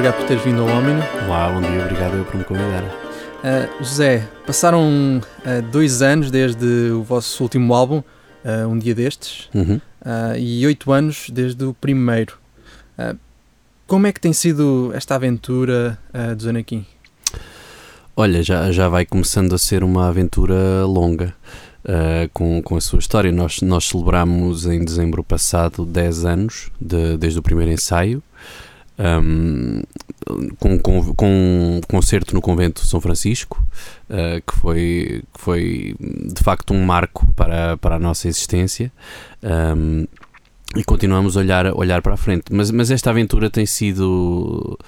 Obrigado por teres vindo ao Omino. Olá, bom dia, obrigado eu por me convidar. Uh, José, passaram uh, dois anos desde o vosso último álbum, uh, Um Dia Destes, Uhum. e oito anos desde o primeiro. como é que tem sido esta aventura do Zanaquim? Olha, já, já vai começando a ser uma aventura longa. Uh, com, com a sua história. Nós, nós celebramos em dezembro passado 10 anos de, desde o primeiro ensaio, um, com, com, com um concerto no Convento de São Francisco, uh, que, foi, que foi de facto um marco para, para a nossa existência. Um, e continuamos a olhar, olhar para a frente. Mas, mas esta aventura tem sido,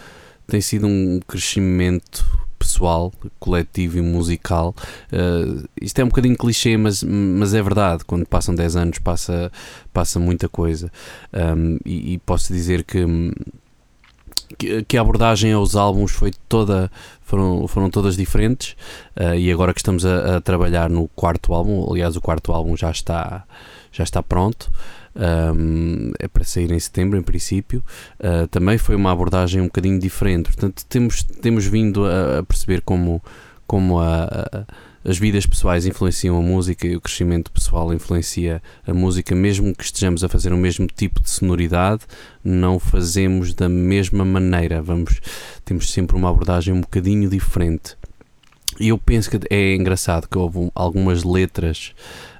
tem sido um crescimento pessoal, coletivo e musical. Uh, isto é um bocadinho clichê, mas, mas é verdade. Quando passam 10 anos, passa, passa muita coisa. Um, e, e, posso dizer que, que, a abordagem aos álbuns foi toda, foram, foram todas diferentes. Uh, e agora que estamos a, a, trabalhar no quarto álbum, aliás, o quarto álbum já está, já está pronto. Um, é para sair em setembro, em princípio. Uh, também foi uma abordagem um bocadinho diferente. Portanto, temos, temos vindo a, a perceber como, como a, a, as vidas pessoais influenciam a música e o crescimento pessoal influencia a música, mesmo que estejamos a fazer o mesmo tipo de sonoridade, não fazemos da mesma maneira. Vamos, temos sempre uma abordagem um bocadinho diferente. E eu penso que é engraçado que houve algumas letras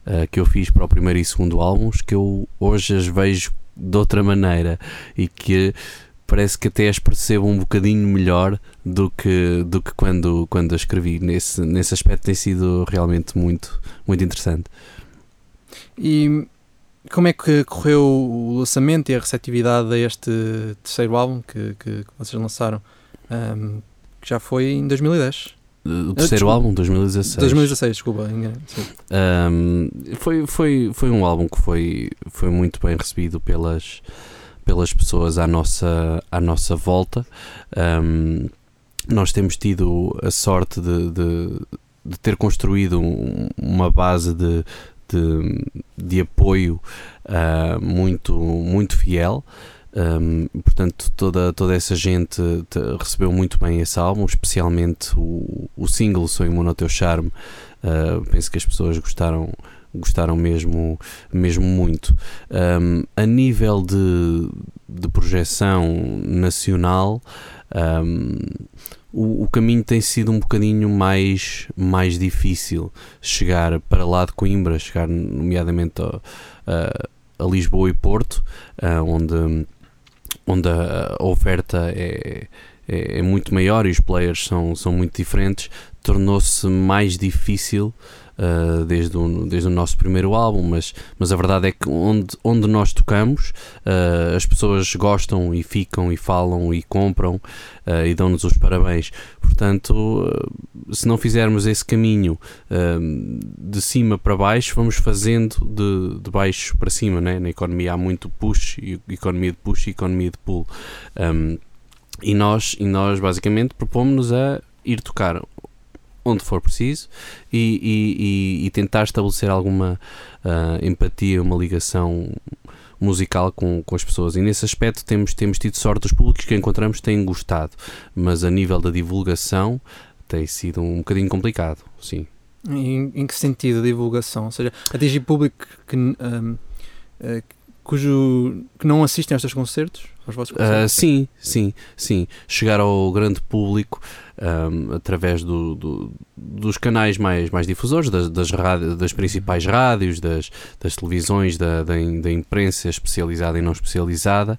uh, que eu fiz para o primeiro e segundo álbuns que eu hoje as vejo de outra maneira e que parece que até as percebo um bocadinho melhor do que, do que quando, quando escrevi. Nesse, nesse aspecto tem sido realmente muito, muito interessante. E como é que correu o lançamento e a receptividade a este terceiro álbum que, que, que vocês lançaram? Um, que já foi em 2010. O terceiro ah, álbum, 2016. 2016, desculpa. Um, foi, foi, foi um álbum que foi, foi muito bem recebido pelas, pelas pessoas à nossa, à nossa volta. Um, nós temos tido a sorte de, de, de ter construído um, uma base de, de, de apoio uh, muito, muito fiel. Um, portanto, toda, toda essa gente te, recebeu muito bem esse álbum, especialmente o, o single Imune ao Teu Charme. Uh, penso que as pessoas gostaram, gostaram mesmo, mesmo muito. Um, a nível de, de projeção nacional, um, o, o, caminho tem sido um bocadinho mais, mais difícil. Chegar para lá de Coimbra, chegar nomeadamente a, a, a Lisboa e Porto, uh, onde onde a, oferta é, é, é, muito maior e os players são, são muito diferentes, tornou-se mais difícil uh, desde, o, desde o nosso primeiro álbum, mas, mas a verdade é que onde, onde nós tocamos, uh, as pessoas gostam e ficam e falam e compram uh, e dão-nos os parabéns. Portanto, se não fizermos esse caminho de cima para baixo, vamos fazendo de, de baixo para cima. Né? Na economia há muito push, economia de push e economia de pull. Um, e nós, e nós basicamente propomos-nos a ir tocar onde for preciso e, e, e, tentar estabelecer alguma uh, empatia, uma ligação musical com, com as pessoas. E nesse aspecto temos, temos tido sorte, os públicos que encontramos têm gostado, mas a nível da divulgação tem sido um bocadinho complicado, sim. Em, em que sentido a divulgação? Ou seja, atingir público que, um, uh, cujo, que não assistem a estes concertos? Aos vossos concertos? Uh, sim, sim, sim. Chegar ao grande público um, através do, do, dos canais mais, mais difusores, das, das, rádio, das principais rádios, das, das televisões, da, da, da, imprensa especializada e não especializada,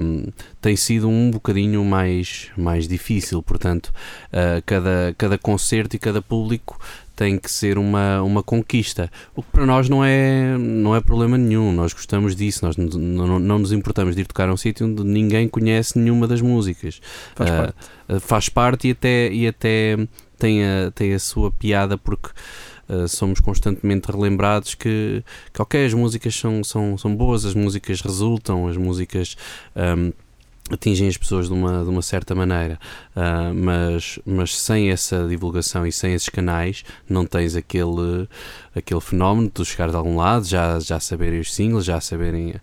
um, tem sido um bocadinho mais, mais difícil. Portanto, uh, cada, cada concerto e cada público tem que ser uma, uma conquista. O que para nós não é, não é problema nenhum, nós gostamos disso, nós não, não, não nos importamos de ir tocar a um sítio onde ninguém conhece nenhuma das músicas. Faz uh, parte. Uh, faz parte e até, e até tem, a, tem a sua piada porque. Uh, somos constantemente relembrados que, que ok, as músicas são, são, são boas, as músicas resultam, as músicas um, atingem as pessoas de uma, de uma certa maneira, uh, mas, mas sem essa divulgação e sem esses canais não tens aquele, aquele fenómeno de tu chegar de algum lado, já, já saberem os singles, já saberem uh,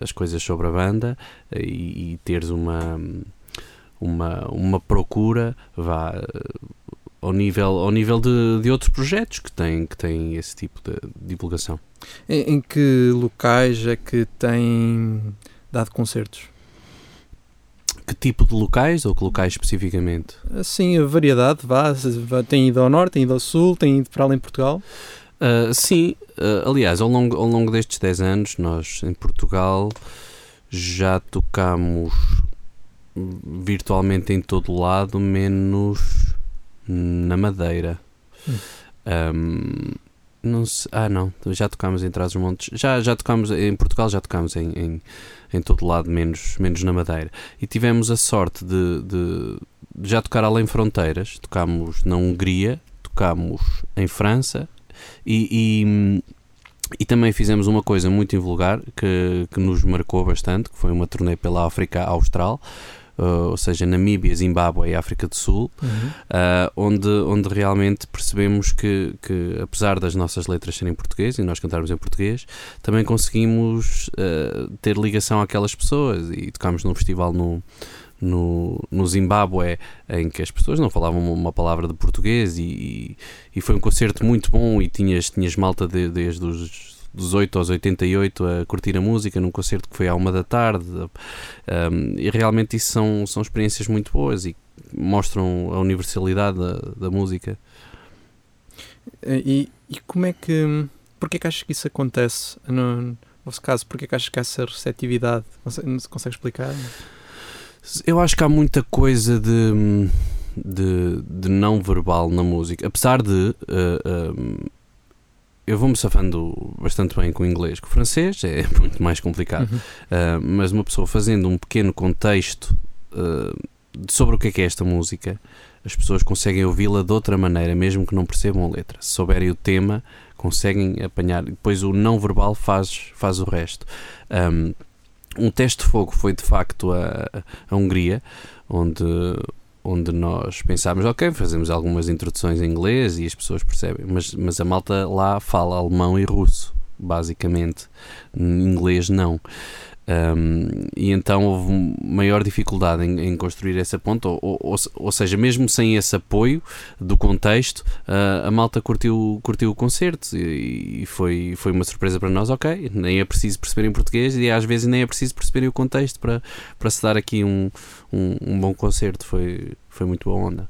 as coisas sobre a banda e, e teres uma, uma, uma procura vá, ao nível, ao nível de, de outros projetos que têm, que têm esse tipo de divulgação. Em, em que locais é que têm dado concertos? Que tipo de locais ou que locais especificamente? Sim, a variedade, vá, tem ido ao norte, tem ido ao sul, tem ido para além de Portugal? Uh, sim, uh, aliás, ao longo, ao longo destes 10 anos, nós em Portugal já tocamos virtualmente em todo lado, menos na Madeira. Hum. Um, não se, ah, não, já tocámos em Trás-os-Montes. Já, já tocámos em Portugal, já tocámos em, em, em, todo lado, menos, menos na Madeira. E tivemos a sorte de, de, de já tocar além fronteiras. Tocámos na Hungria, tocámos em França e, e, e, também fizemos uma coisa muito invulgar que, que nos marcou bastante, que foi uma turnê pela África Austral uh, ou seja, Namíbia, Zimbábue e África do Sul, uhum. uh, onde, onde realmente percebemos que, que, apesar das nossas letras serem português e nós cantarmos em português, também conseguimos uh, ter ligação àquelas pessoas e tocámos num festival no, no, no Zimbábue em que as pessoas não falavam uma palavra de português e, e foi um concerto muito bom e tinhas, tinhas malta de, desde os dos 8 aos 88 a curtir a música num concerto que foi à uma da tarde um, e realmente isso são, são experiências muito boas e mostram a universalidade da, da música. E, e como é que. Porquê que achas que isso acontece no, vosso caso? Porquê que achas que essa receptividade. Consegue, consegue explicar? Eu acho que há muita coisa de, de, de não verbal na música. Apesar de. Uh, uh, eu vou-me safando bastante bem com o inglês. Com o francês é muito mais complicado. Uhum. Uh, mas uma pessoa fazendo um pequeno contexto uh, sobre o que é, que é esta música, as pessoas conseguem ouvi-la de outra maneira, mesmo que não percebam a letra. Se souberem o tema, conseguem apanhar. Depois o não verbal faz, faz o resto. Um, um teste de fogo foi de facto a, a Hungria, onde onde nós pensámos, ok, fazemos algumas introduções em inglês e as pessoas percebem, mas, mas a malta lá fala alemão e russo, basicamente. Em inglês não. Um, e então houve maior dificuldade em, em construir essa ponta, ou, ou, ou, seja, mesmo sem esse apoio do contexto, uh, a malta curtiu, curtiu o concerto e, e, foi, foi uma surpresa para nós. Ok, nem é preciso perceber em português e às vezes nem é preciso perceber o contexto para, para se dar aqui um, um, um bom concerto. Foi, foi muito boa onda.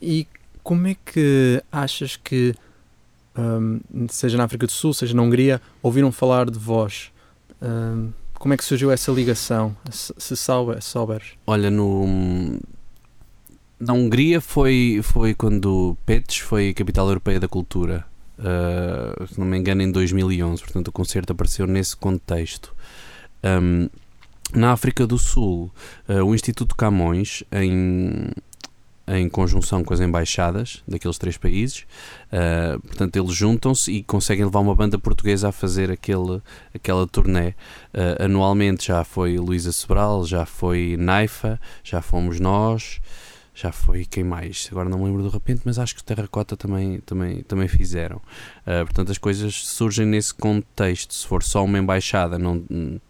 E como é que achas que, um, seja na África do Sul, seja na Hungria, ouviram falar de vós? Um, como é que surgiu essa ligação, se souberes? Olha, no, na Hungria foi, foi quando Petes foi capital europeia da cultura. Uh, se não me engano, em 2011. Portanto, o concerto apareceu nesse contexto. Um, na África do Sul, uh, o Instituto Camões, em em conjunção com as embaixadas daqueles três países. Uh, portanto, eles juntam-se e conseguem levar uma banda portuguesa a fazer aquele, aquela turnê. Uh, anualmente já foi Luísa Sobral, já foi Naifa, já fomos nós já foi quem mais? Agora não me lembro do repente, mas acho que o Terracota também, também, também fizeram. Uh, portanto, as coisas surgem nesse contexto. Se for só uma embaixada, não,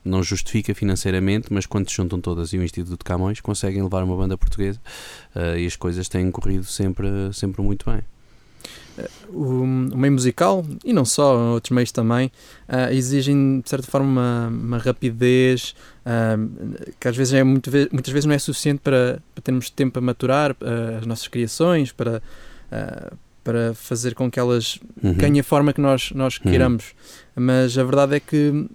não justifica financeiramente, mas quando se juntam todas e o Instituto Camões, conseguem levar uma banda portuguesa uh, e as coisas têm corrido sempre, sempre muito bem o, o, meio musical, e não só, outros meios também, uh, exigem de certa forma uma, uma rapidez uh, que às vezes é muito, muitas vezes não é suficiente para, para termos tempo a maturar uh, as nossas criações, para, para fazer com que elas uhum. ganhem a forma que nós, nós uhum. queiramos. Uhum. Mas a verdade é que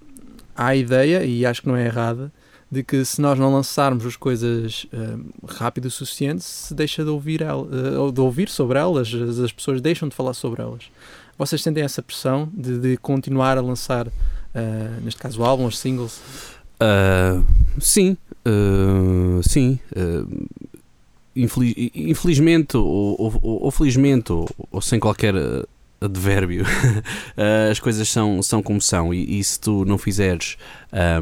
há a ideia, e acho que não é errada, de que se nós não lançarmos as coisas uh, rápido o suficiente, se deixa de ouvir, uh, de ouvir sobre elas, as, as, pessoas deixam de falar sobre elas. Vocês sentem essa pressão de, de continuar a lançar, uh, neste caso, álbuns, singles? sim, sim. Infeliz, infelizmente ou, ou, ou felizmente ou, ou, sem qualquer advérbio. as coisas são, são como são, e, e se tu não fizeres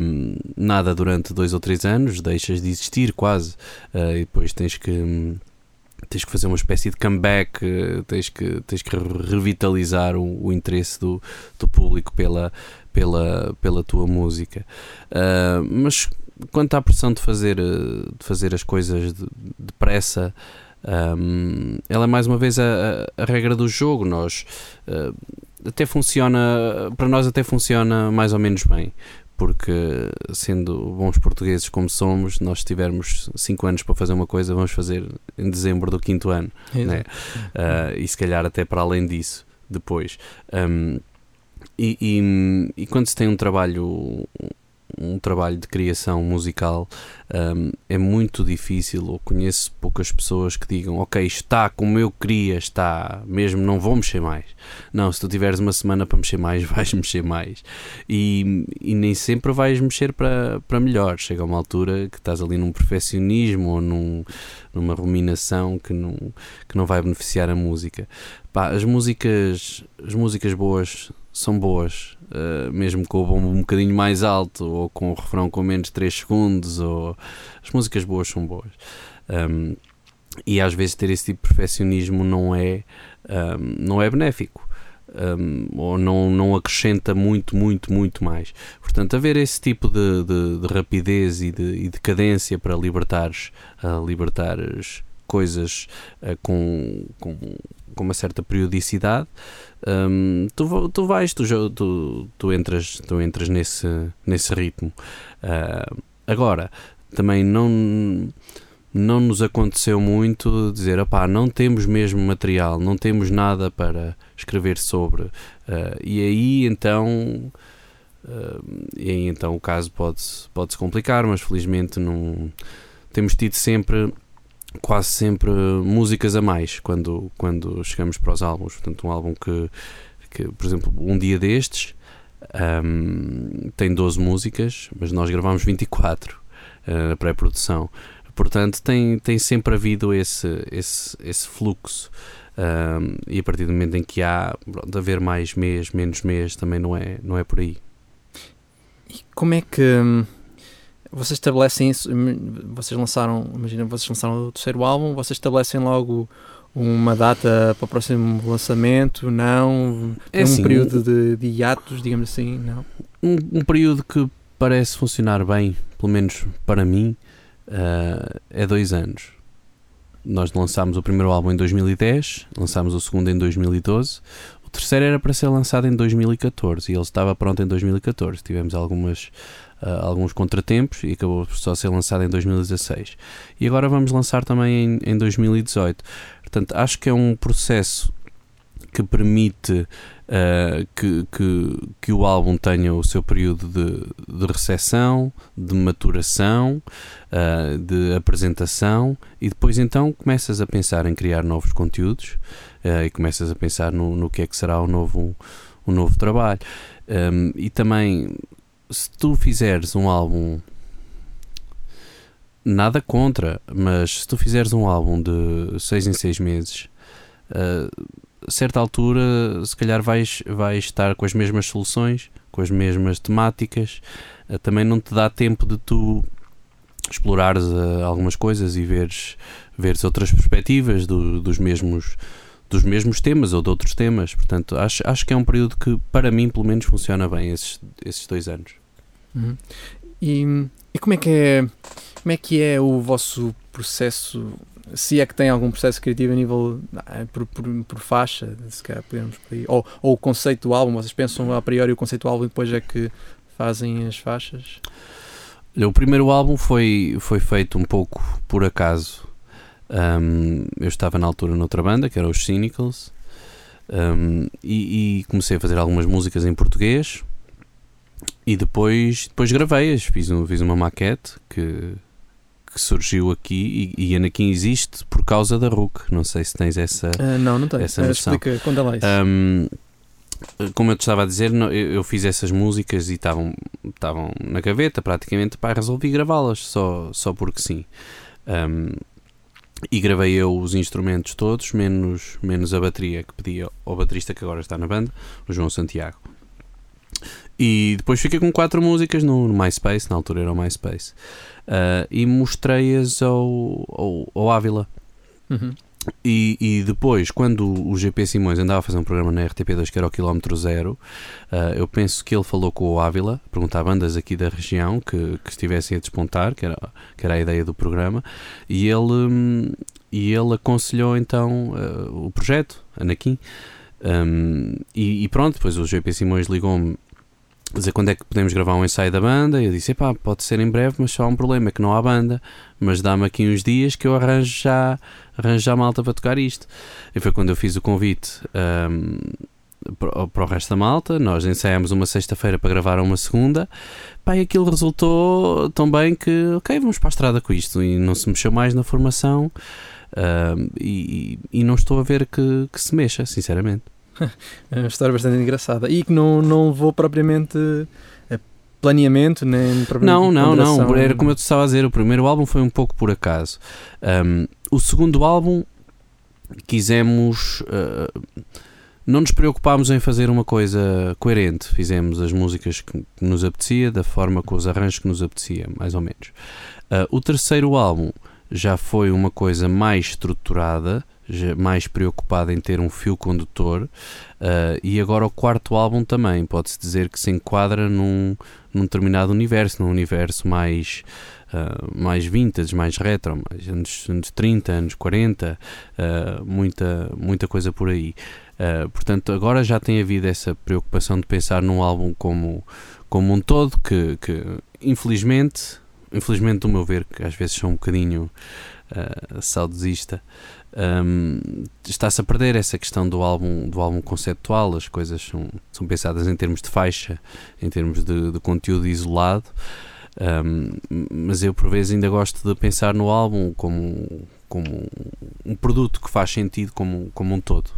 um, nada durante dois ou três anos, deixas de existir quase, uh, e depois tens que. Tens que fazer uma espécie de comeback, tens que, tens que revitalizar o, o interesse do, do público pela, pela, pela tua música. Uh, mas quanto à pressão de fazer, de fazer as coisas depressa, um, ela é mais uma vez a, a, a regra do jogo. Nós uh, até funciona, para nós até funciona mais ou menos bem, porque sendo bons portugueses como somos, nós se tivermos 5 anos para fazer uma coisa, vamos fazer em dezembro do quinto ano, né? uh, e se calhar até para além disso depois. Um, e, e, e, quando se tem um trabalho um trabalho de criação musical um, é muito difícil, ou conheço poucas pessoas que digam, ok, está como eu queria, está, mesmo não vou mexer mais. Não, se tu tiveres uma semana para mexer mais, vais mexer mais. E, e nem sempre vais mexer para, para melhor. Chega uma altura que estás ali num perfeccionismo ou num, numa ruminação que não, que não vai beneficiar a música. Pá, as músicas, as músicas boas são boas, uh, mesmo com o bombo um bocadinho mais alto, ou com o refrão com menos de 3 segundos, ou as músicas boas são boas. Um, e às vezes ter esse tipo de perfeccionismo não é, um, não é benéfico. Um, ou não, não acrescenta muito, muito, muito mais. Portanto, haver esse tipo de, de, de rapidez e de, e de cadência para libertares, uh, libertares coisas uh, com, com, com uma certa periodicidade um, tu, tu vais, tu, tu, tu, entras, tu entras nesse, nesse ritmo. Uh, agora, também não, não nos aconteceu muito dizer, opá, não temos mesmo material, não temos nada para escrever sobre. Uh, e aí então. Uh, e aí então o caso pode, pode se complicar, mas felizmente não temos tido sempre quase sempre músicas a mais quando, quando chegamos para os álbuns. Portanto, um álbum que, que por exemplo, um dia destes um, tem 12 músicas, mas nós gravamos 24 uh, na pré-produção. Portanto, tem, tem sempre havido esse, esse, esse fluxo. Um, e a partir do momento em que há de haver mais mês, menos mês, também não é, não é por aí. E como é que hum, vocês estabelecem isso, vocês lançaram, imagina, vocês lançaram o terceiro álbum, vocês estabelecem logo uma data para o próximo lançamento, não? É um assim, período de, de hiatos, digamos assim, não? Um, um, período que parece funcionar bem, pelo menos para mim, uh, é dois anos. Nós lançámos o primeiro álbum em 2010, lançámos o segundo em 2012, o terceiro era para ser lançado em 2014 e ele estava pronto em 2014. Tivemos algumas uh, alguns contratempos e acabou só ser lançado em 2016. E agora vamos lançar também em, em 2018. Portanto, acho que é um processo que permite uh, que, que, que, o álbum tenha o seu período de, de recepção, de maturação, uh, de apresentação e depois então começas a pensar em criar novos conteúdos uh, e começas a pensar no, no que é que será o novo, o novo trabalho. Um, e também se tu fizeres um álbum nada contra, mas se tu fizeres um álbum de 6 em 6 meses, uh, a certa altura, se calhar vais, vais estar com as mesmas soluções, com as mesmas temáticas, uh, também não te dá tempo de tu explorares uh, algumas coisas e veres, veres outras perspectivas do, dos mesmos dos mesmos temas ou de outros temas. Portanto, acho, acho que é um período que, para mim, pelo menos, funciona bem, esses, esses dois anos. Uhum. E, e, como é que é como é que é o vosso processo se é que tem algum processo criativo a nível ah, por, por, por faixa se calhar podemos ou, ou o conceito do álbum vocês pensam a priori o conceito do álbum e depois é que fazem as faixas? O primeiro álbum foi, foi feito um pouco por acaso. Um, eu estava na altura noutra banda que era os Cynicals um, e, e comecei a fazer algumas músicas em português e depois, depois gravei-as, fiz, um, fiz uma maquete que, que surgiu aqui e, e Anakin existe por causa da RUC. Não sei se tens essa. Uh, não, não tenho. Essa uh, noção. Explica, conta lá isso. Um, como eu te estava a dizer, eu, fiz essas músicas e estavam na gaveta praticamente. Pá, resolvi gravá-las só, só porque sim. Um, e gravei eu os instrumentos todos, menos, menos a bateria que pedi ao baterista que agora está na banda, o João Santiago. E depois fiquei com quatro músicas no, no MySpace, na altura era o MySpace, uh, e mostrei-as ao, ao, ao Ávila. Uhum. E, e, depois, quando o GP Simões andava a fazer um programa na RTP2 que era o quilómetro zero, uh, eu penso que ele falou com o Ávila, perguntar bandas aqui da região que, que estivessem a despontar, que era, que era a ideia do programa, e ele, um, e ele aconselhou então uh, o projeto, Anakin. Um, e, e, pronto, depois o GP Simões ligou-me dizer quando é que podemos gravar um ensaio da banda. E eu disse: pá, pode ser em breve, mas só há um problema: é que não há banda. Mas dá-me aqui uns dias que eu arranjo já, arranjo já malta para tocar isto. E foi quando eu fiz o convite um, para o resto da malta. Nós ensaiámos uma sexta-feira para gravar uma segunda. Pá, e aquilo resultou tão bem que, ok, vamos para a estrada com isto. E não se mexeu mais na formação. Um, e, e, não estou a ver que, que se mexa, sinceramente. é uma história bastante engraçada. E que não, não vou propriamente a planeamento nem não não não. era como eu te estava a dizer o primeiro álbum foi um pouco por acaso. Um, o segundo álbum quisemos uh, não nos preocupámos em fazer uma coisa coerente. Fizemos as músicas que nos apetecia da forma com os arranjos que nos apetecia mais ou menos. Uh, o terceiro álbum já foi uma coisa mais estruturada mais preocupado em ter um fio condutor. Uh, e agora o quarto álbum também pode-se dizer que se enquadra num, num determinado universo, num universo mais, uh, mais vintage, mais retro, mais anos, anos 30, anos 40, uh, ah, muita, muita coisa por aí. portanto, agora já tem havido essa preocupação de pensar num álbum como, como um todo, que, que infelizmente, infelizmente, do meu ver, que às vezes sou um bocadinho saudosista, um, está-se a perder essa questão do álbum, do álbum conceptual, as coisas são, são pensadas em termos de faixa, em termos de, de conteúdo isolado, um, mas eu por vezes ainda gosto de pensar no álbum como, como um produto que faz sentido como, como um todo.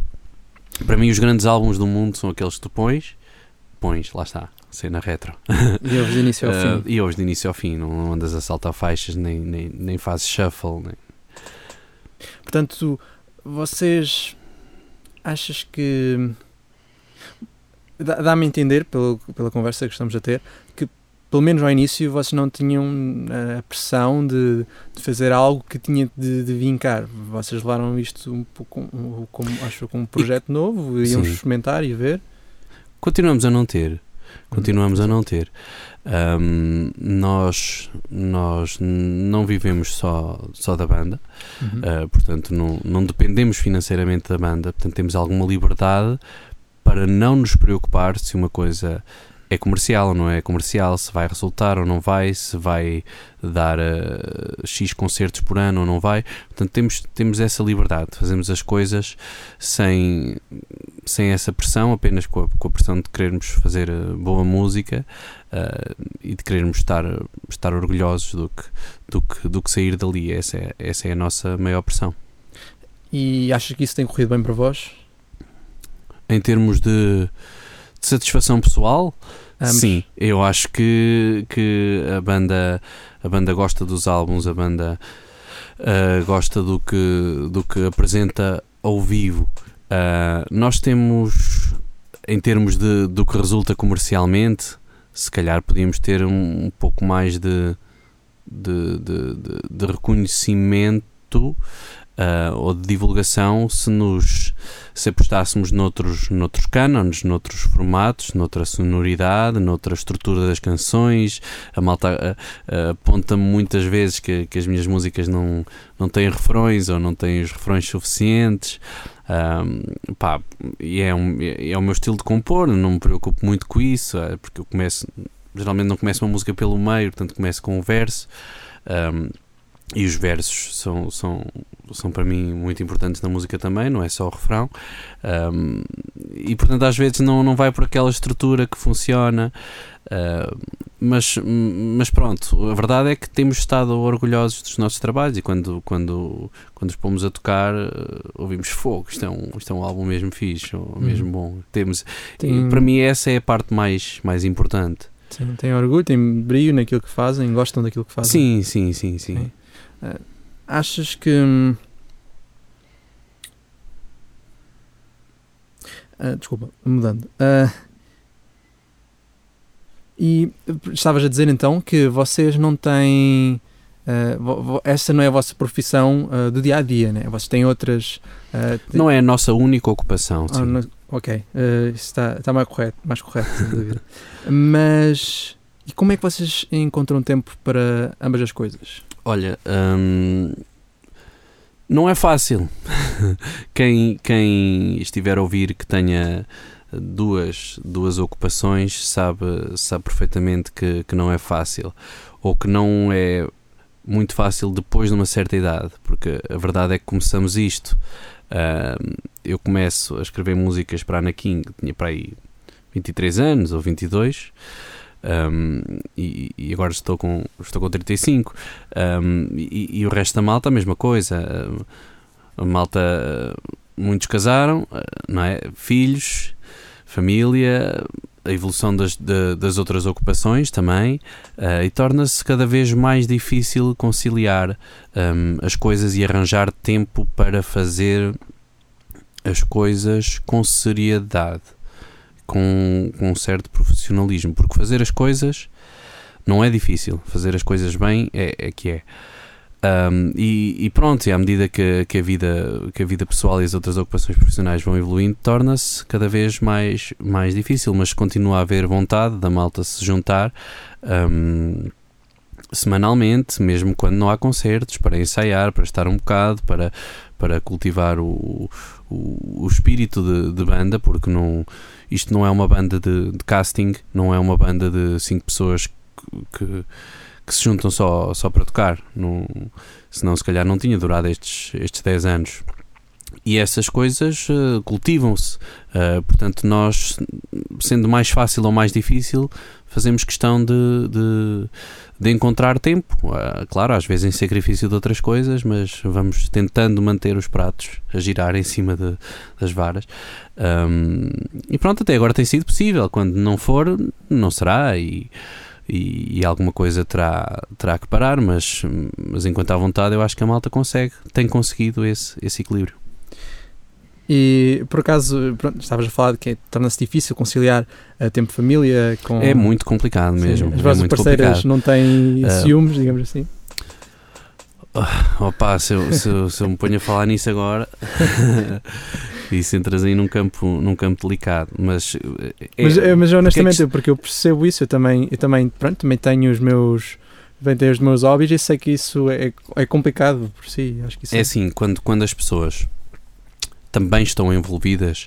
Para mim os grandes álbuns do mundo são aqueles que tu pões, pões, lá está, cena retro. E ouves de início ao fim. Uh, e ouves de início ao fim, não andas a saltar faixas, nem, nem, nem fazes shuffle, nem, Portanto, vocês achas que dá-me a entender pelo, pela conversa que estamos a ter que pelo menos ao início vocês não tinham a pressão de, de fazer algo que tinha de, de, vincar. Vocês levaram isto um pouco como, acho como um projeto novo, iam Sim. experimentar e ver. Continuamos a não ter. Continuamos a não ter. Um, nós, nós não vivemos só, só da banda, uhum. uh, portanto, não, não dependemos financeiramente da banda, portanto, temos alguma liberdade para não nos preocupar se uma coisa é comercial ou não é comercial, se vai resultar ou não vai, se vai dar uh, X concertos por ano ou não vai. Portanto, temos, temos essa liberdade, fazemos as coisas sem, sem essa pressão, apenas com a, com a pressão de querermos fazer uh, boa música uh, e de querermos estar, estar orgulhosos do que, do, que, do que sair dali. Essa é, essa é a nossa maior pressão. E achas que isso tem corrido bem para vós? Em termos de de satisfação pessoal, Ambos. sim, eu acho que, que a banda a banda gosta dos álbuns, a banda uh, gosta do que, do que apresenta ao vivo. Uh, nós temos, em termos de, do que resulta comercialmente, se calhar podíamos ter um, um pouco mais de, de, de, de reconhecimento uh, ou de divulgação se nos se apostássemos noutros, noutros cânones, noutros formatos, noutra sonoridade, noutra estrutura das canções. A malta uh, aponta-me muitas vezes que, que as minhas músicas não, não têm refrões ou não têm os refrões suficientes. Um, pá, e é, um, é o meu estilo de compor, não me preocupo muito com isso, porque eu começo, geralmente não começo uma música pelo meio, portanto começo com um verso. Um, e os versos são, são, são para mim muito importantes na música também, não é só o refrão. Um, e portanto, às vezes não, não vai por aquela estrutura que funciona. Uh, mas, mas pronto, a verdade é que temos estado orgulhosos dos nossos trabalhos e quando, quando, quando os pomos a tocar uh, ouvimos fogo. Isto é, um, isto é um álbum mesmo fixe, ou mesmo uhum. bom. Temos, Tem... Para mim, essa é a parte mais, mais importante. Sim, tem orgulho, tem brilho naquilo que fazem, gostam daquilo que fazem. Sim, sim, sim, sim. sim. Uh, achas que. Uh, desculpa, mudando. Uh, e estavas a dizer então que vocês não têm. Uh, essa não é a vossa profissão uh, do dia a dia, né? Vocês têm outras. Uh. Não é a nossa única ocupação. Oh, no... ok, uh, isso está, está mais correto, mais correto. Mas e como é que vocês encontram tempo para ambas as coisas? Olha, hum, não é fácil. quem, quem estiver a ouvir que tenha duas, duas ocupações sabe, sabe perfeitamente que, que não é fácil ou que não é muito fácil depois de uma certa idade, porque a verdade é que começamos isto. Uh, eu começo a escrever músicas para a Anakin, tinha para aí 23 anos ou 22. Um, e, e, agora estou com, estou com 35 um, e, e, o resto da malta a mesma coisa. A malta muitos casaram não é? Filhos família, a evolução das, de, das outras ocupações também, uh, e torna-se cada vez mais difícil conciliar um, as coisas e arranjar tempo para fazer as coisas com seriedade, com, com um certo profissionalismo, porque fazer as coisas não é difícil, fazer as coisas bem é, é que é. Um, e, e, pronto, e à medida que, que, a vida, que a vida pessoal e as outras ocupações profissionais vão evoluindo, torna-se cada vez mais, mais difícil, mas continua a haver vontade da malta se juntar um, semanalmente, mesmo quando não há concertos, para ensaiar, para estar um bocado, para, para cultivar o, o, o espírito de, de, banda, porque não, isto não é uma banda de, de casting, não é uma banda de cinco pessoas que, que que se juntam só, só para tocar. Não, senão, se calhar, não tinha durado estes, estes 10 anos. E essas coisas uh, cultivam-se. Uh, portanto, nós, sendo mais fácil ou mais difícil, fazemos questão de, de, de encontrar tempo. Uh, claro, às vezes em sacrifício de outras coisas, mas vamos tentando manter os pratos a girar em cima de, das varas. Um, e pronto, até agora tem sido possível. Quando não for, não será. E e, e, alguma coisa terá, terá que parar, mas, mas enquanto há vontade, eu acho que a malta consegue, tem conseguido esse, esse equilíbrio. E por acaso, pronto, estavas a falar de que torna-se difícil conciliar a tempo de família com. É muito complicado mesmo. Sim, as vossas é parceiras complicado. não têm uh, ciúmes, digamos assim. Oh, opa, se eu, se, eu, se eu me ponho a falar nisso agora, isso entras aí num campo, num campo delicado. Mas, é, mas, eh, mas honestamente, é que... porque eu percebo isso, eu também, eu também, pronto, também tenho os meus. Tenho os meus hobbies e sei que isso é, é complicado por si. Acho que é, é assim, quando, quando as pessoas também estão envolvidas.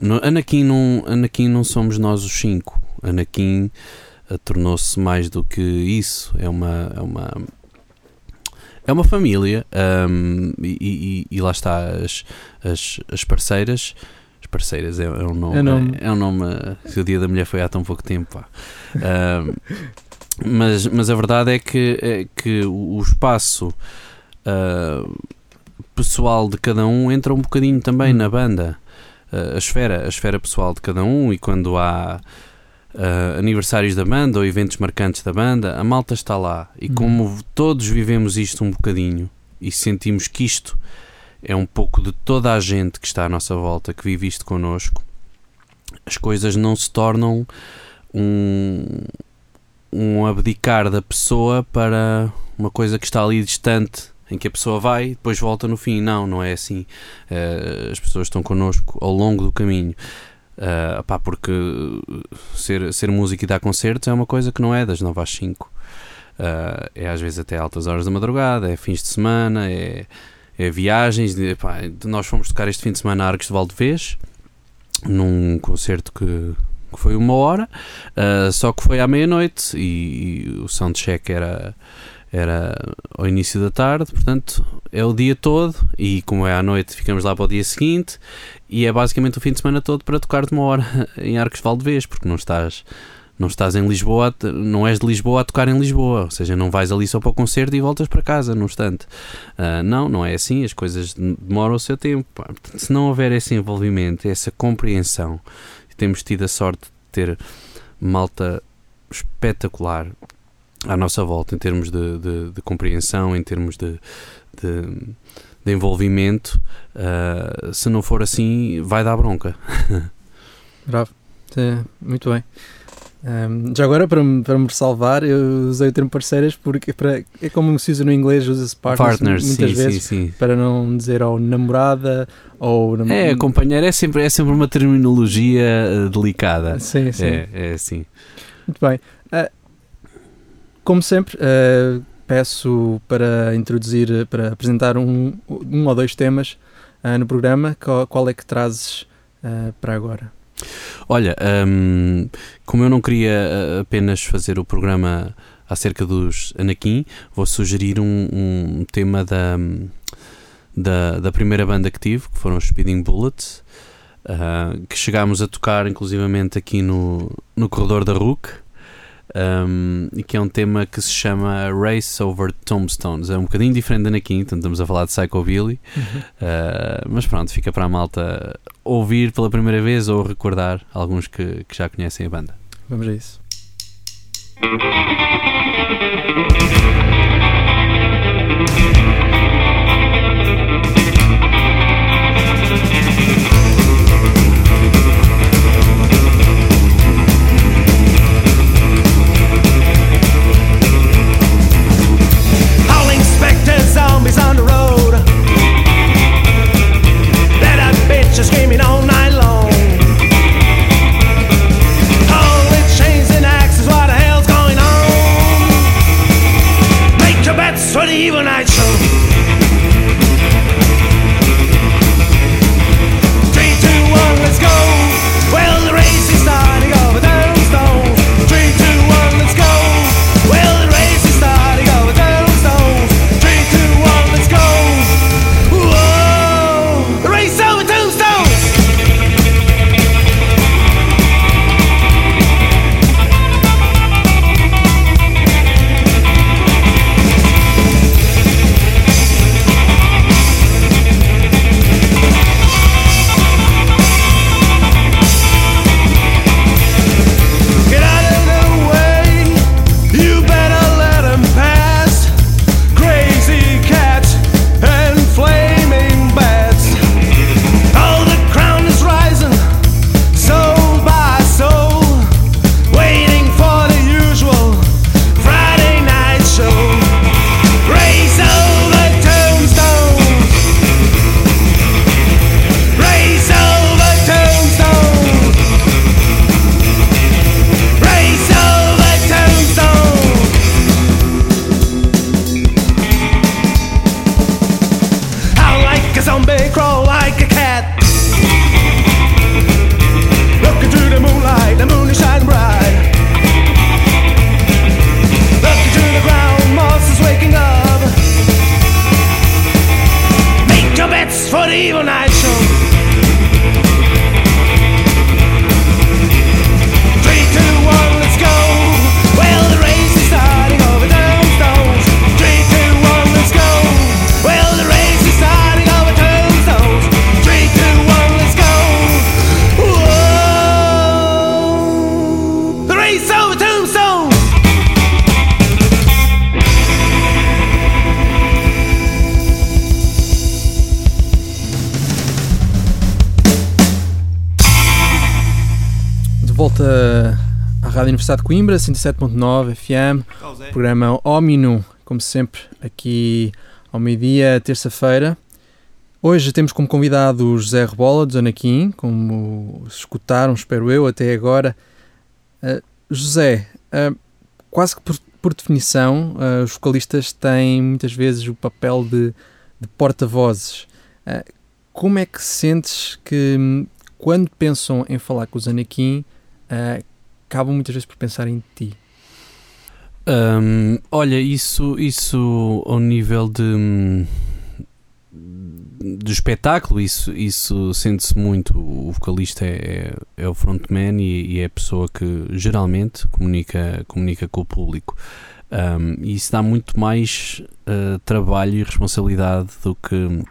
No, Anakin, não, Anakin não somos nós os cinco. Anakin uh, tornou-se mais do que isso. É uma, é uma, é uma família um, e, e, e, lá está as, as, as parceiras. As parceiras é, é um nome. É, nome. é um nome. Se o dia da mulher foi há tão pouco tempo. Um, mas, mas a verdade é que, é que o espaço uh, pessoal de cada um entra um bocadinho também hum. na banda. Uh, a esfera, a esfera pessoal de cada um e quando há uh, aniversários da banda ou eventos marcantes da banda, a malta está lá. E uhum. como todos vivemos isto um bocadinho e sentimos que isto é um pouco de toda a gente que está à nossa volta, que vive isto connosco, as coisas não se tornam um, um abdicar da pessoa para uma coisa que está ali distante em que a pessoa vai e depois volta no fim. Não, não é assim. Uh, as pessoas estão connosco ao longo do caminho. Uh, pá, porque ser, ser músico e dar concertos é uma coisa que não é das 9 às 5. Uh, é às vezes até altas horas da madrugada, é fins de semana, é, é viagens. De, pá, nós fomos tocar este fim de semana a Arcos de Valdevez, num concerto que, que foi uma hora, uh, só que foi à meia-noite e, e, o soundcheck era, era ao início da tarde, portanto é o dia todo e como é à noite ficamos lá para o dia seguinte e é basicamente o fim de semana todo para tocar de uma hora em Arcos Valdevez, porque não estás, não estás em Lisboa, não és de Lisboa a tocar em Lisboa, ou seja, não vais ali só para o concerto e voltas para casa num instante. Uh, não, não é assim, as coisas demoram o seu tempo. Se não houver esse envolvimento, essa compreensão, temos tido a sorte de ter malta espetacular à nossa volta em termos de, de, de compreensão, em termos de, de de envolvimento, uh, se não for assim, vai dar bronca. Bravo. Sim, muito bem. Um, já agora, para me, para me ressalvar, eu usei o termo parceiras porque para, é como se usa no inglês, usa-se partners, Partners, muitas sim, vezes sim, sim. para não dizer ou namorada ou nam- É, companheiro é sempre, é sempre uma terminologia eh, delicada. Sim, sim. É, é assim. Muito bem. Ah, como sempre, ah, peço para introduzir, para apresentar um, um ou dois temas ah, no programa. Qual, qual é que trazes ah, para agora? Olha, hum, como eu não queria apenas fazer o programa acerca dos Anakin, vou sugerir um, um tema da, da, da primeira banda que tive, que foram os Speeding Bullets, que chegámos a tocar inclusivamente aqui no, no corredor da RUC. Um, que é um tema que se chama Race Over Tombstones. É um bocadinho diferente da Anakin, portanto estamos a falar de Psychobilly, Uh, mas pronto, fica para a malta ouvir pela primeira vez ou recordar alguns que, que já conhecem a banda. Vamos a isso. Rádio Universidade de Coimbra, 107.9 FM, programa Omino, como sempre, aqui ao meio-dia, terça-feira. Hoje temos como convidado o José Rebola, do Anaquim, como escutaram, espero eu, até agora. Ah, José, ah, quase que por, por definição, ah, os vocalistas têm muitas vezes o papel de, de porta-vozes. Como é que sentes que, hum, quando pensam em falar com os Anakin, acabam muitas vezes por pensar em ti? Hum, olha, isso, isso ao nível de, do espetáculo, isso, isso sente-se muito. O vocalista é, é, é o frontman e, e é a pessoa que geralmente comunica, comunica com o público. Hum, e isso dá muito mais uh, trabalho e responsabilidade do que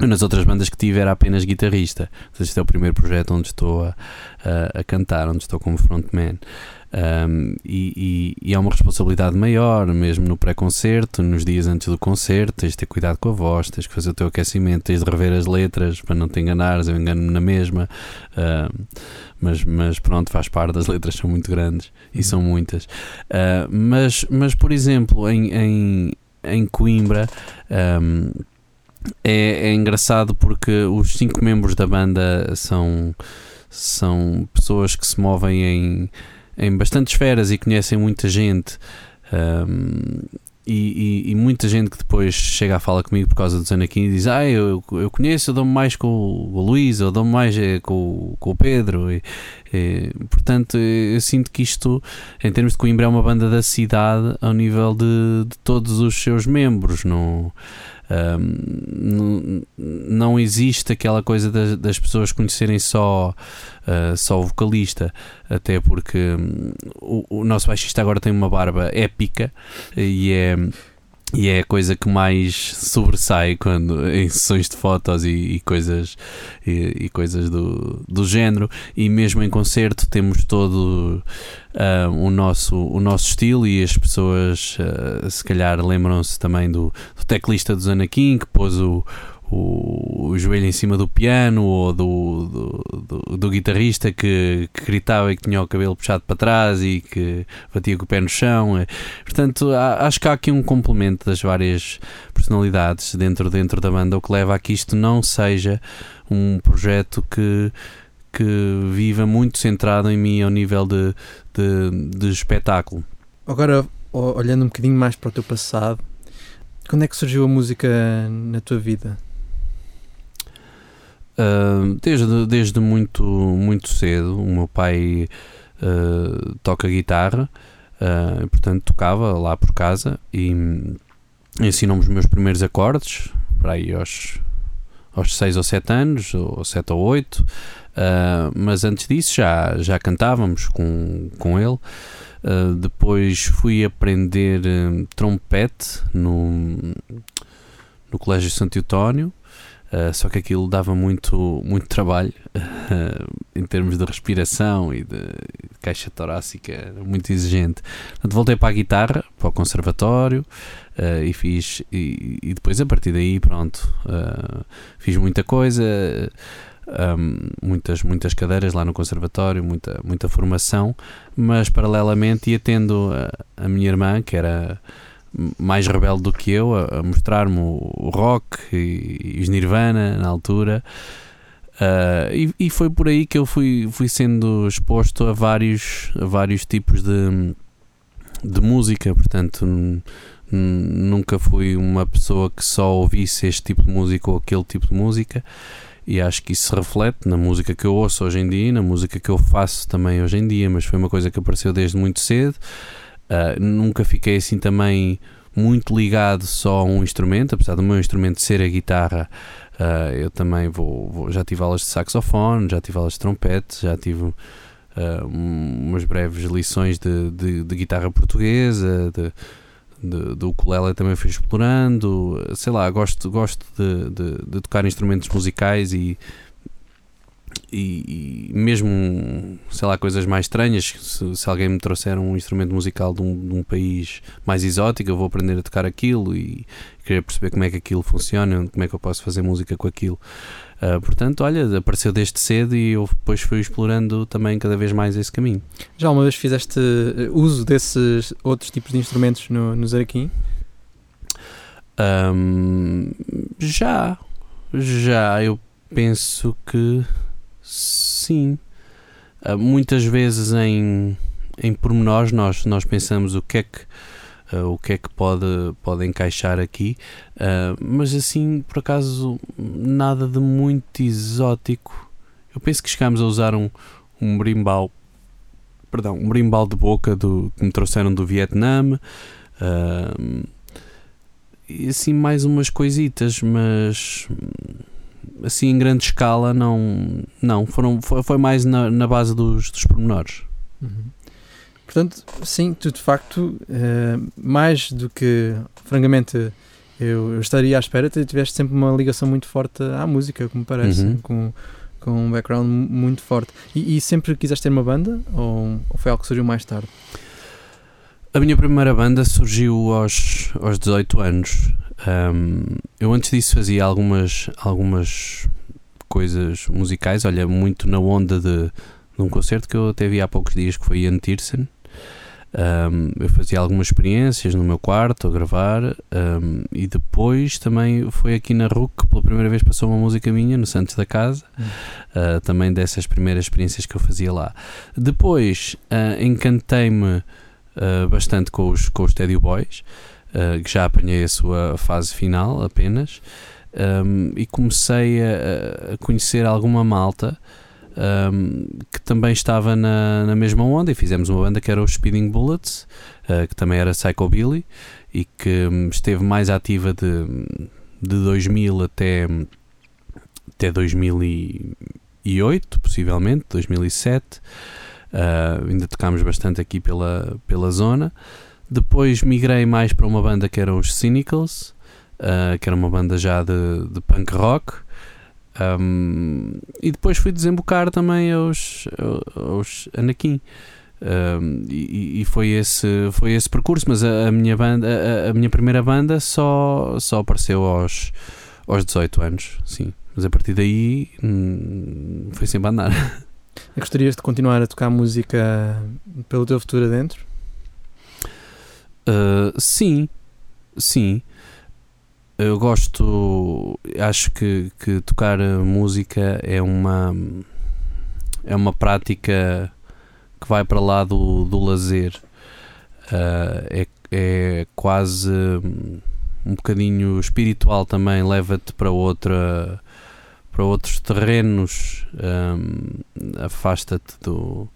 eu nas outras bandas que tive era apenas guitarrista. Este é o primeiro projeto onde estou a, a, a cantar, onde estou como frontman. Um, e, e, e há uma responsabilidade maior, mesmo no pré-concerto, nos dias antes do concerto, tens de ter cuidado com a voz, tens de fazer o teu aquecimento, tens de rever as letras para não te enganares, eu engano-me na mesma. Mas, mas pronto, faz parte, as letras são muito grandes e são muitas. Uh, mas, mas, por exemplo, em, em, em Coimbra. Um, é, é engraçado porque os cinco membros da banda são, são pessoas que se movem em, em bastantes esferas e conhecem muita gente. Um, e, e, e, muita gente que depois chega a falar comigo por causa do Zanaquim e diz: Ah, eu, eu conheço, eu dou-me mais com o Luís, eu dou-me mais eh, com, com o Pedro. E, portanto, eu sinto que isto, em termos de Coimbra, é uma banda da cidade ao nível de, de todos os seus membros. Não, não existe aquela coisa das, das pessoas conhecerem só, uh, só o vocalista, até porque um, o, o, nosso baixista agora tem uma barba épica e é e é a coisa que mais sobressai quando em sessões de fotos e, e coisas e, e, coisas do, do género. E mesmo em concerto temos todo uh, o nosso o nosso estilo e as pessoas uh, se calhar lembram-se também do, do teclista do Zanakin que pôs o o, o joelho em cima do piano ou do, do, do, do guitarrista que, que, gritava e que tinha o cabelo puxado para trás e que batia com o pé no chão. É, portanto, há, acho que há aqui um complemento das várias personalidades dentro, dentro da banda, o que leva a que isto não seja um projeto que que viva muito centrado em mim ao nível de, de, de espetáculo. Agora, olhando um bocadinho mais para o teu passado, quando é que surgiu a música na tua vida? Uh, desde, desde muito, muito cedo, o meu pai uh, toca guitarra, uh, portanto tocava lá por casa e ensinou-me os meus primeiros acordes, para aí aos, aos 6 ou 7 anos, ou 7 ou 8, mas antes disso já, já cantávamos com, com ele. depois fui aprender trompete no, no Colégio Santo Eutónio. Uh, só que aquilo dava muito, muito trabalho uh, em termos de respiração e de, de caixa torácica, muito exigente. Portanto, voltei para a guitarra, para o conservatório uh, e fiz. E, e, depois a partir daí, pronto, fiz muita coisa. Um, muitas, muitas cadeiras lá no conservatório, muita, muita formação, mas paralelamente ia tendo a, a minha irmã, que era mais rebelde do que eu a, a mostrar-me o, rock e, e, os Nirvana na altura. Uh, e, e, foi por aí que eu fui, fui sendo exposto a vários, a vários tipos de, de música, portanto nunca fui uma pessoa que só ouvisse este tipo de música ou aquele tipo de música. E acho que isso se reflete na música que eu ouço hoje em dia, na música que eu faço também hoje em dia, mas foi uma coisa que apareceu desde muito cedo Uh, nunca fiquei assim também muito ligado só a um instrumento, apesar do meu instrumento ser a guitarra. Uh, eu também vou, vou, já tive aulas de saxofone, já tive aulas de trompete, já tive uh, umas breves lições de, de, de guitarra portuguesa, de, de, do ukulele também fui explorando, sei lá, gosto, gosto de, de, de tocar instrumentos musicais e e, e, mesmo, sei lá, coisas mais estranhas, se, se, alguém me trouxer um instrumento musical de um, de um, país mais exótico, eu vou aprender a tocar aquilo e querer perceber como é que aquilo funciona, como é que eu posso fazer música com aquilo. Uh, portanto, olha, apareceu desde cedo e eu depois fui explorando também cada vez mais esse caminho. Já uma vez fizeste eh, uso desses outros tipos de instrumentos no, no Zaraquim? Um, já, já, eu penso que Sim. Uh, muitas vezes em, em pormenores nós, nós pensamos o que é que, uh, o que, é que pode, pode encaixar aqui, uh, mas assim, por acaso, nada de muito exótico. Eu penso que chegámos a usar um, um brimbal, perdão, um brimbal de boca do, que me trouxeram do Vietnã. e assim mais umas coisitas, mas assim em grande escala não não foram foi, foi mais na, na base dos, dos pormenores uhum. portanto sim tu de facto uh, mais do que francamente eu, eu, estaria à espera tu tiveste sempre uma ligação muito forte à música como parece uhum. com, com um background mu- muito forte. E, e sempre quiseste ter uma banda ou, ou foi algo que surgiu mais tarde? A minha primeira banda surgiu aos, aos 18 anos. Um, eu antes disso fazia algumas, algumas coisas musicais, olha, muito na onda de, de um concerto que eu até vi há poucos dias que foi Ian Tiersen. Um, eu fazia algumas experiências no meu quarto a gravar. Um, e depois também foi aqui na RUC que pela primeira vez passou uma música minha no Santos da Casa, uh, também dessas primeiras experiências que eu fazia lá. Depois uh, encantei-me uh, bastante com os, com os Teddy Boys, uh, que já apanhei a sua fase final apenas, um, e comecei a, a conhecer alguma malta um, que também estava na, na mesma onda e fizemos uma banda que era os Speeding Bullets, uh, que também era Psychobilly e que hum, esteve mais ativa de, de 2000 até, até 2008, possivelmente, 2007. Uh, ainda tocámos bastante aqui pela, pela zona. Depois migrei mais para uma banda que era os Cynicals, uh, que era uma banda já de, de punk rock. Um, e depois fui desembocar também aos, aos Anakin. Um, e, e foi esse foi esse percurso mas a, a minha banda a, a minha primeira banda só só apareceu aos aos 18 anos sim mas a partir daí hum, foi sempre a andar gostarias de continuar a tocar música pelo teu futuro adentro? Uh, sim, sim. Eu gosto, acho que, que tocar música é uma é uma prática que vai para lá do, do lazer. Uh, é, é quase um bocadinho espiritual também, leva-te para outra para outros terrenos, um, afasta-te do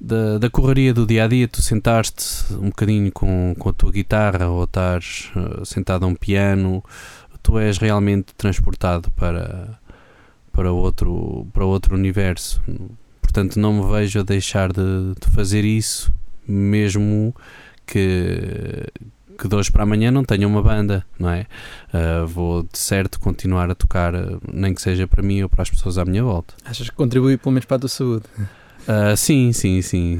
da, da correria do dia a dia, tu sentaste um bocadinho com, com a tua guitarra ou estás uh, sentado a um piano, tu és realmente transportado para, para, outro, para outro universo. Portanto, não me vejo a deixar de, de fazer isso, mesmo que, que de hoje para amanhã não tenha uma banda, não é? Uh, vou de certo continuar a tocar, uh, nem que seja para mim ou para as pessoas à minha volta. Achas que contribui pelo menos para a tua saúde? Uh, sim, sim, sim.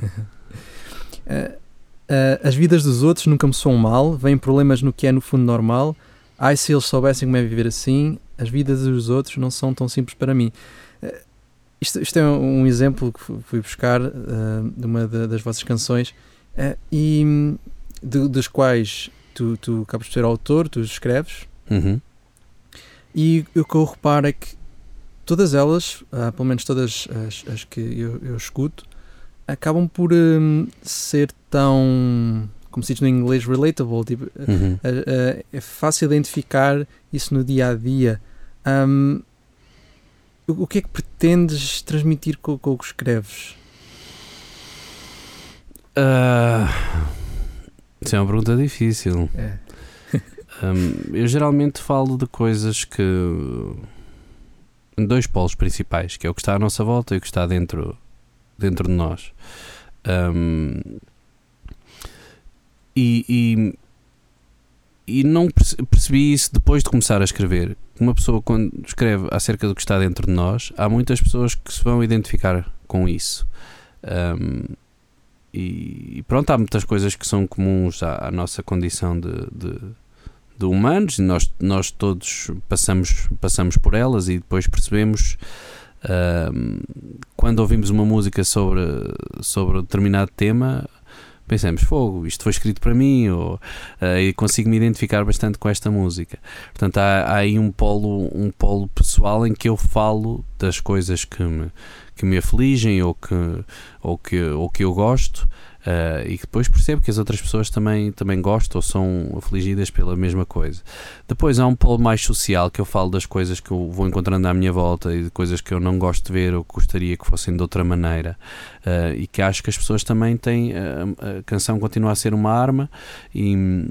Uh, uh, as vidas dos outros nunca me soam mal, vêm problemas no que é no fundo normal. Ai, se eles soubessem como é viver assim, as vidas dos outros não são tão simples para mim. Uh, isto, isto é um exemplo que fu- fui buscar uh, de uma da- das vossas canções uh, e de- dos quais tu, tu acabas de ser autor, tu escreves, Uhum. e o que eu reparo é que todas elas, ah, pelo menos todas as, as que eu, eu escuto, acabam por hum, ser tão, como se diz no inglês, relatable. Tipo, Uhum. ah, ah, é fácil identificar isso no dia a dia. Hum, o que é que pretendes transmitir com, com o que escreves? Ah, isso é uma pergunta difícil. É. Hum, eu geralmente falo de coisas que. Dois polos principais, que é o que está à nossa volta e o que está dentro, dentro de nós. Hum, e, e, e não perce- percebi isso depois de começar a escrever. Uma pessoa, quando escreve acerca do que está dentro de nós, há muitas pessoas que se vão identificar com isso. E e pronto, há muitas coisas que são comuns à, à nossa condição de, de, de humanos e nós, nós todos passamos, passamos por elas e depois percebemos ahm, quando ouvimos uma música sobre, sobre determinado tema pensamos, fogo, isto foi escrito para mim ou, e consigo me identificar bastante com esta música. Portanto há, há aí um polo, um polo pessoal em que eu falo das coisas que me, que me afligem ou que, ou que, ou que eu gosto Uh, e que depois percebo que as outras pessoas também, também gostam ou são afligidas pela mesma coisa. Depois há um polo mais social que eu falo das coisas que eu vou encontrando à minha volta e de coisas que eu não gosto de ver ou gostaria que fossem de outra maneira. Uh, e que acho que as pessoas também têm. A, a canção continua a ser uma arma e.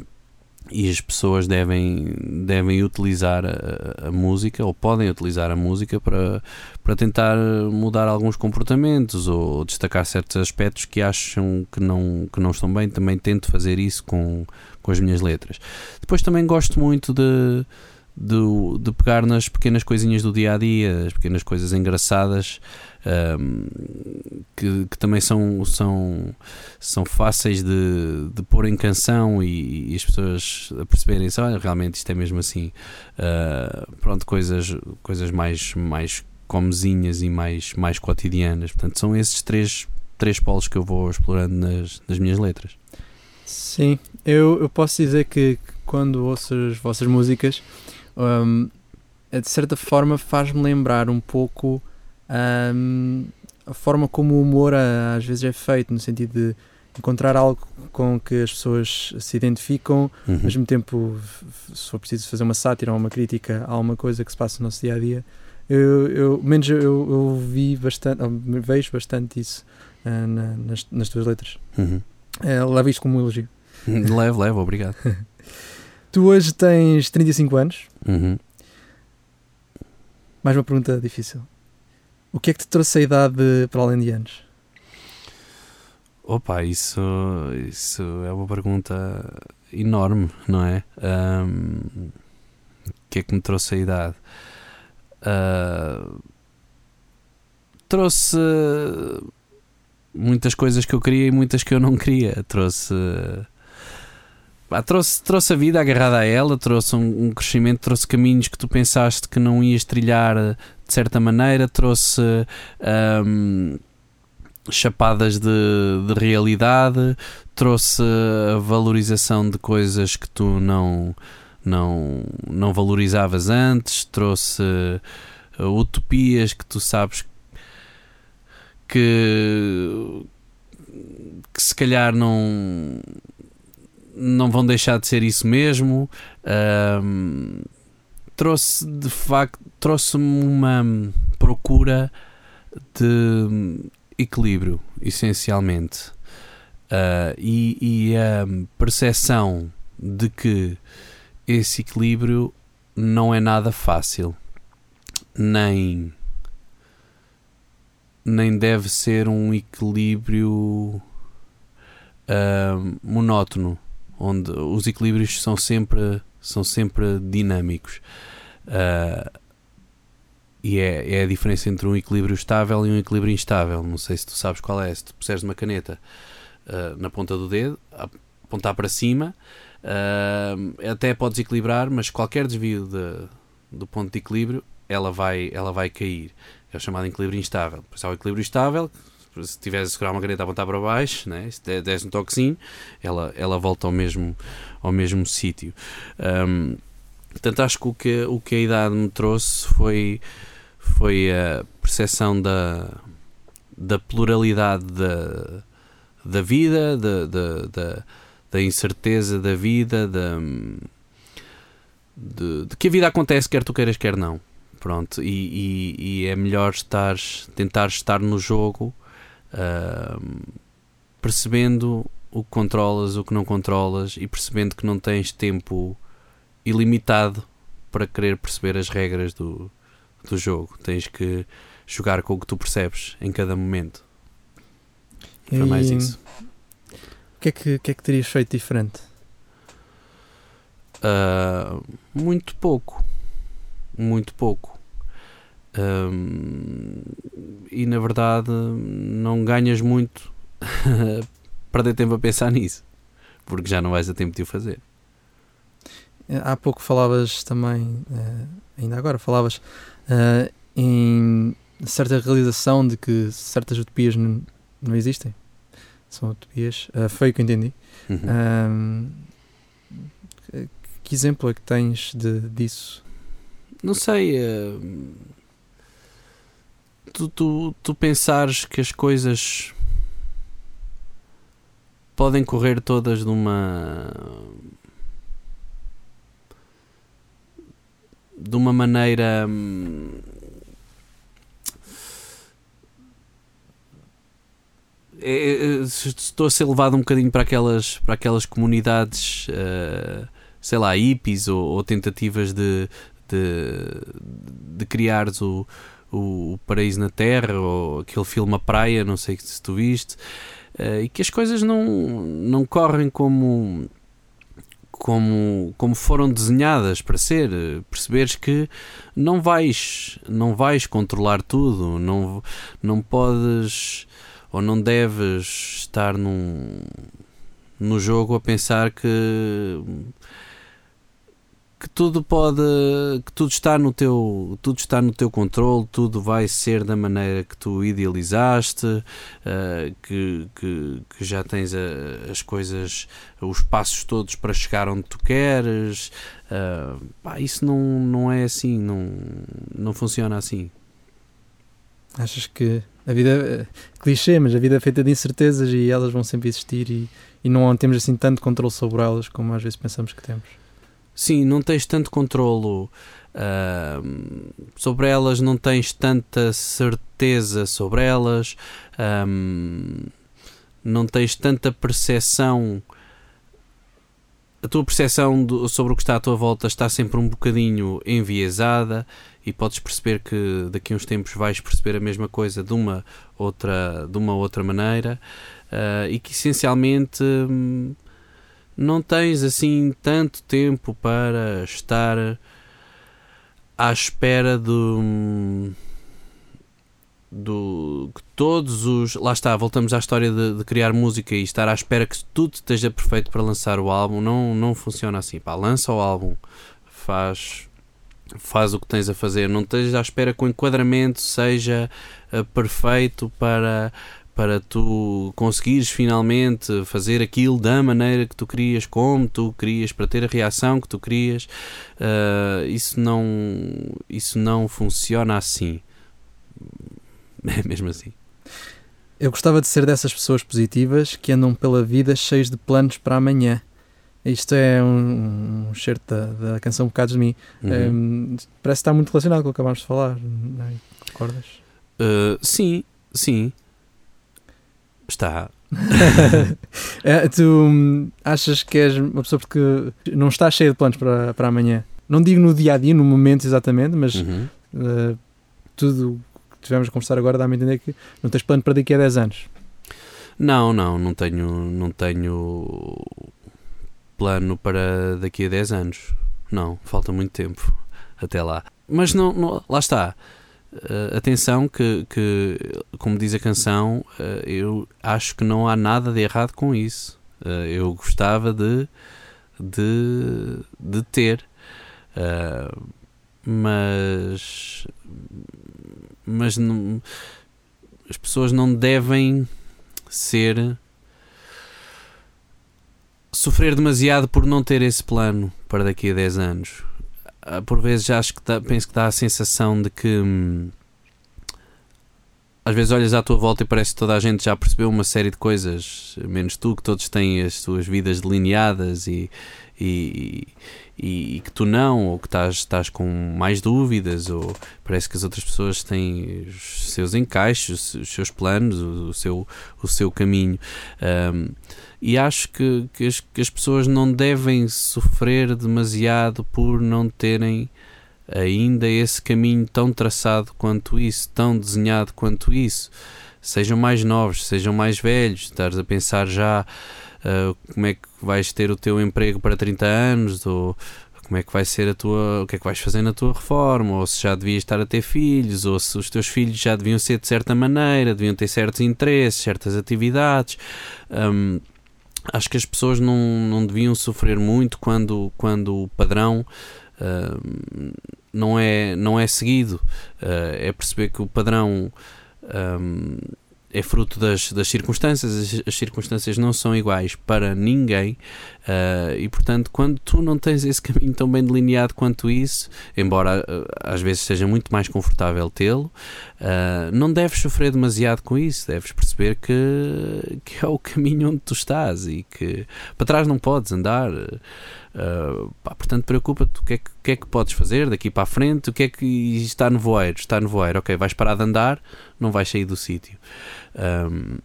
E as pessoas devem, devem utilizar a, a música, ou podem utilizar a música para, para tentar mudar alguns comportamentos ou destacar certos aspectos que acham que não, que não estão bem. Também tento fazer isso com, com as minhas letras. Depois também gosto muito de, do, de pegar nas pequenas coisinhas do dia a dia, as pequenas coisas engraçadas um, que, que, também são, são, são fáceis de, de pôr em canção e, e as pessoas perceberem olha, realmente isto é mesmo assim. Uh, pronto, coisas, coisas mais, mais comezinhas e mais, mais cotidianas. Portanto, são esses três, três polos que eu vou explorando nas, nas minhas letras. Sim, eu, eu posso dizer que quando ouço as vossas músicas, um, de certa forma faz-me lembrar um pouco um, a forma como o humor às vezes é feito, no sentido de encontrar algo com que as pessoas se identificam, uhum. ao mesmo tempo, se for preciso fazer uma sátira ou uma crítica a alguma coisa que se passa no nosso dia a dia. Eu, eu menos eu, eu vi bastante, vejo bastante isso uh, na, nas, nas tuas letras. Uhum. Uh, leva isto como um elogio. Levo, levo, obrigado. tu hoje tens 35 anos. Uhum. Mais uma pergunta difícil. O que é que te trouxe a idade para além de anos? Opa, isso, isso é uma pergunta enorme, não é? Um, o que é que me trouxe a idade? Uh, trouxe muitas coisas que eu queria e muitas que eu não queria. Trouxe. trouxe, trouxe a vida agarrada a ela, trouxe um, um, crescimento, trouxe caminhos que tu pensaste que não ias trilhar de certa maneira, trouxe um, chapadas de, de realidade, trouxe a valorização de coisas que tu não, não, não valorizavas antes, trouxe utopias que tu sabes que, que se calhar não não vão deixar de ser isso mesmo. Um, trouxe de facto trouxe-me uma procura de equilíbrio, essencialmente. Uh, e, e, a percepção de que esse equilíbrio não é nada fácil, nem, nem deve ser um equilíbrio uh, monótono, onde os equilíbrios são sempre, são sempre dinâmicos. Uh, e é, é a diferença entre um equilíbrio estável e um equilíbrio instável. Não sei se tu sabes qual é. Se tu puseres uma caneta uh, na ponta do dedo, apontar para cima, uh, até podes equilibrar, mas qualquer desvio de, do ponto de equilíbrio, ela vai, ela vai cair. É o chamado equilíbrio instável. Depois há o equilíbrio estável, se estiveres a segurar uma caneta a apontar para baixo, né? se des um toquezinho, ela, ela volta ao mesmo, ao mesmo sítio. Um, Portanto, acho que o, que o que a idade me trouxe foi, foi a percepção da, da pluralidade da, da vida, da, da, da, da incerteza da vida, da, de, de, que a vida acontece quer tu queiras, quer não. Pronto, e, e, e é melhor estar, tentar estar no jogo uh, percebendo o que controlas, o que não controlas e percebendo que não tens tempo ilimitado para querer perceber as regras do, do jogo. Tens que jogar com o que tu percebes em cada momento. Foi mais isso. O que é que, que, é que terias feito diferente? Uh, muito pouco. Muito pouco. Um, e na verdade não ganhas muito perder tempo a pensar nisso porque já não vais a tempo de o fazer. Há pouco falavas também, uh, ainda agora, falavas uh, em certa realização de que certas utopias não, não existem. São utopias. Uh, foi o que eu entendi. Uhum. que exemplo é que tens de, disso? Não sei. tu, tu, tu pensares que as coisas podem correr todas numa de uma maneira. É, é, é, estou a ser levado um bocadinho para aquelas, para aquelas comunidades, uh, sei lá, hippies ou, ou tentativas de, de, de criares o, o, o, Paraíso na Terra ou aquele filme A Praia, não sei se tu viste, uh, e que as coisas não, não correm como como, como foram desenhadas para ser, perceberes que não vais, não vais controlar tudo, não, não podes ou não deves estar num, no jogo a pensar que que tudo pode que tudo está no teu tudo está no teu controle tudo vai ser da maneira que tu idealizaste uh, que, que, que, já tens a, as coisas os passos todos para chegar onde tu queres. Uh, pá, isso não, não é assim não, não funciona assim. Achas que a vida é clichê mas a vida é feita de incertezas e elas vão sempre existir e, e não temos assim tanto controle sobre elas como às vezes pensamos que temos Sim, não tens tanto controlo uh, sobre elas, não tens tanta certeza sobre elas, um, não tens tanta percepção. A tua percepção sobre o que está à tua volta está sempre um bocadinho enviesada e podes perceber que daqui a uns tempos vais perceber a mesma coisa de uma outra, de uma outra maneira uh, e que essencialmente. Um, não tens assim tanto tempo para estar à espera do do que todos os lá está voltamos à história de, de, criar música e estar à espera que tudo esteja perfeito para lançar o álbum não não funciona assim pá lança o álbum faz faz o que tens a fazer não estejas à espera que o enquadramento seja uh, perfeito para para tu conseguires finalmente fazer aquilo da maneira que tu querias, como tu querias, para ter a reação que tu querias. Uh, isso, não, isso não funciona assim. É mesmo assim. Eu gostava de ser dessas pessoas positivas que andam pela vida cheios de planos para amanhã. Isto é um, um certo da, da canção Bocados de Mim. Uhum. Um, parece que está muito relacionado com o que acabámos de falar. Não é? Concordas? Uh, sim, sim. Está. é, tu hum, achas que és uma pessoa porque não estás cheia de planos para, para amanhã? Não digo no dia a dia, no momento exatamente, mas uhum. uh, tudo que tivemos a conversar agora dá-me a entender que não tens plano para daqui a 10 anos. Não, não, não tenho, não tenho plano para daqui a 10 anos. Não, falta muito tempo até lá. Mas não, não lá está. Uh, atenção que, que, como diz a canção, uh, eu acho que não há nada de errado com isso. Uh, eu gostava de, de, de ter, mas, mas não, as pessoas não devem ser sofrer demasiado por não ter esse plano para daqui a 10 anos. Ah, por vezes acho que dá, penso que dá a sensação de que hum, às vezes olhas à tua volta e parece que toda a gente já percebeu uma série de coisas, menos tu, que todos têm as suas vidas delineadas e, e, e, e que tu não, ou que estás, estás com mais dúvidas, ou parece que as outras pessoas têm os seus encaixes, os seus planos, o, o seu, o seu caminho. Um, e acho que, que as, que, as, pessoas não devem sofrer demasiado por não terem ainda esse caminho tão traçado quanto isso, tão desenhado quanto isso. Sejam mais novos, sejam mais velhos, estares a pensar já uh, como é que vais ter o teu emprego para 30 anos, ou como é que vai ser a tua, o que é que vais fazer na tua reforma, ou se já devias estar a ter filhos, ou se os teus filhos já deviam ser de certa maneira, deviam ter certos interesses, certas atividades. Um, acho que as pessoas não, não deviam sofrer muito quando, quando o padrão uh, não, é, não é seguido. Uh, é perceber que o padrão um, é fruto das, das circunstâncias, as, as, circunstâncias não são iguais para ninguém uh, e, portanto, quando tu não tens esse caminho tão bem delineado quanto isso, embora uh, às vezes seja muito mais confortável tê-lo, uh, não deves sofrer demasiado com isso, deves perceber que, que é o caminho onde tu estás e que para trás não podes andar. Uh, pá, portanto, preocupa-te o que, é que, que, é que podes fazer daqui para a frente, o que é que está no voeiro, está no voeiro, ok, vais parar de andar, não vais sair do sítio. Um,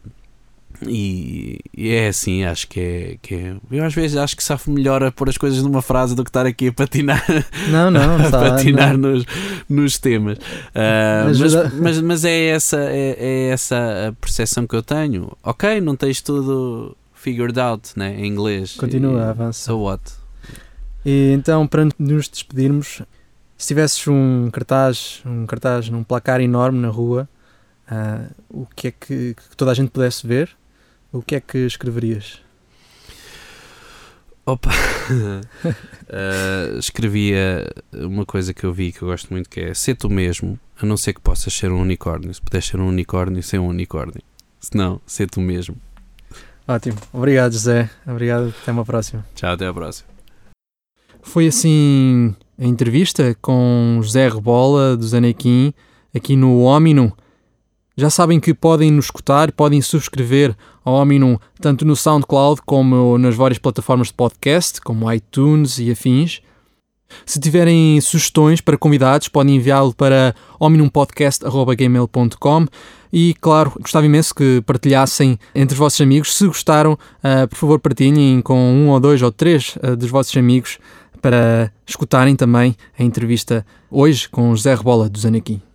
e, e, é assim, acho que é, que é. Eu às vezes acho que safo melhor a pôr as coisas numa frase do que estar aqui a patinar. Não, não, a patinar não. Nos, nos temas. Uh, mas, mas, mas, é, essa, é, é, essa a percepção que eu tenho. Ok, não tens tudo figured out né, em inglês. Continua, avança. So what? E então, para nos despedirmos, se tivesses um cartaz, um cartaz num placar enorme na rua, ah, o que é que, que toda a gente pudesse ver, o que é que escreverias? Opa! Uh, escrevia uma coisa que eu vi que eu gosto muito que é ser tu mesmo, a não ser que possas ser um unicórnio. Se puderes ser um unicórnio, ser um unicórnio. Se não, ser tu mesmo. Ótimo. Obrigado, José. Obrigado. Até uma próxima. Tchau, até à próxima. Foi assim a entrevista com José Rebola do Zanequim aqui no Ominum. Já sabem que podem nos escutar, podem subscrever ao Ominum tanto no SoundCloud como nas várias plataformas de podcast, como iTunes e afins. Se tiverem sugestões para convidados, podem enviá-lo para ominumpodcast.gmail.com e, claro, gostava imenso que partilhassem entre os vossos amigos. Se gostaram, uh, por favor, partilhem com um ou dois ou três uh, dos vossos amigos para escutarem também a entrevista hoje com José Rebola do Zanequim.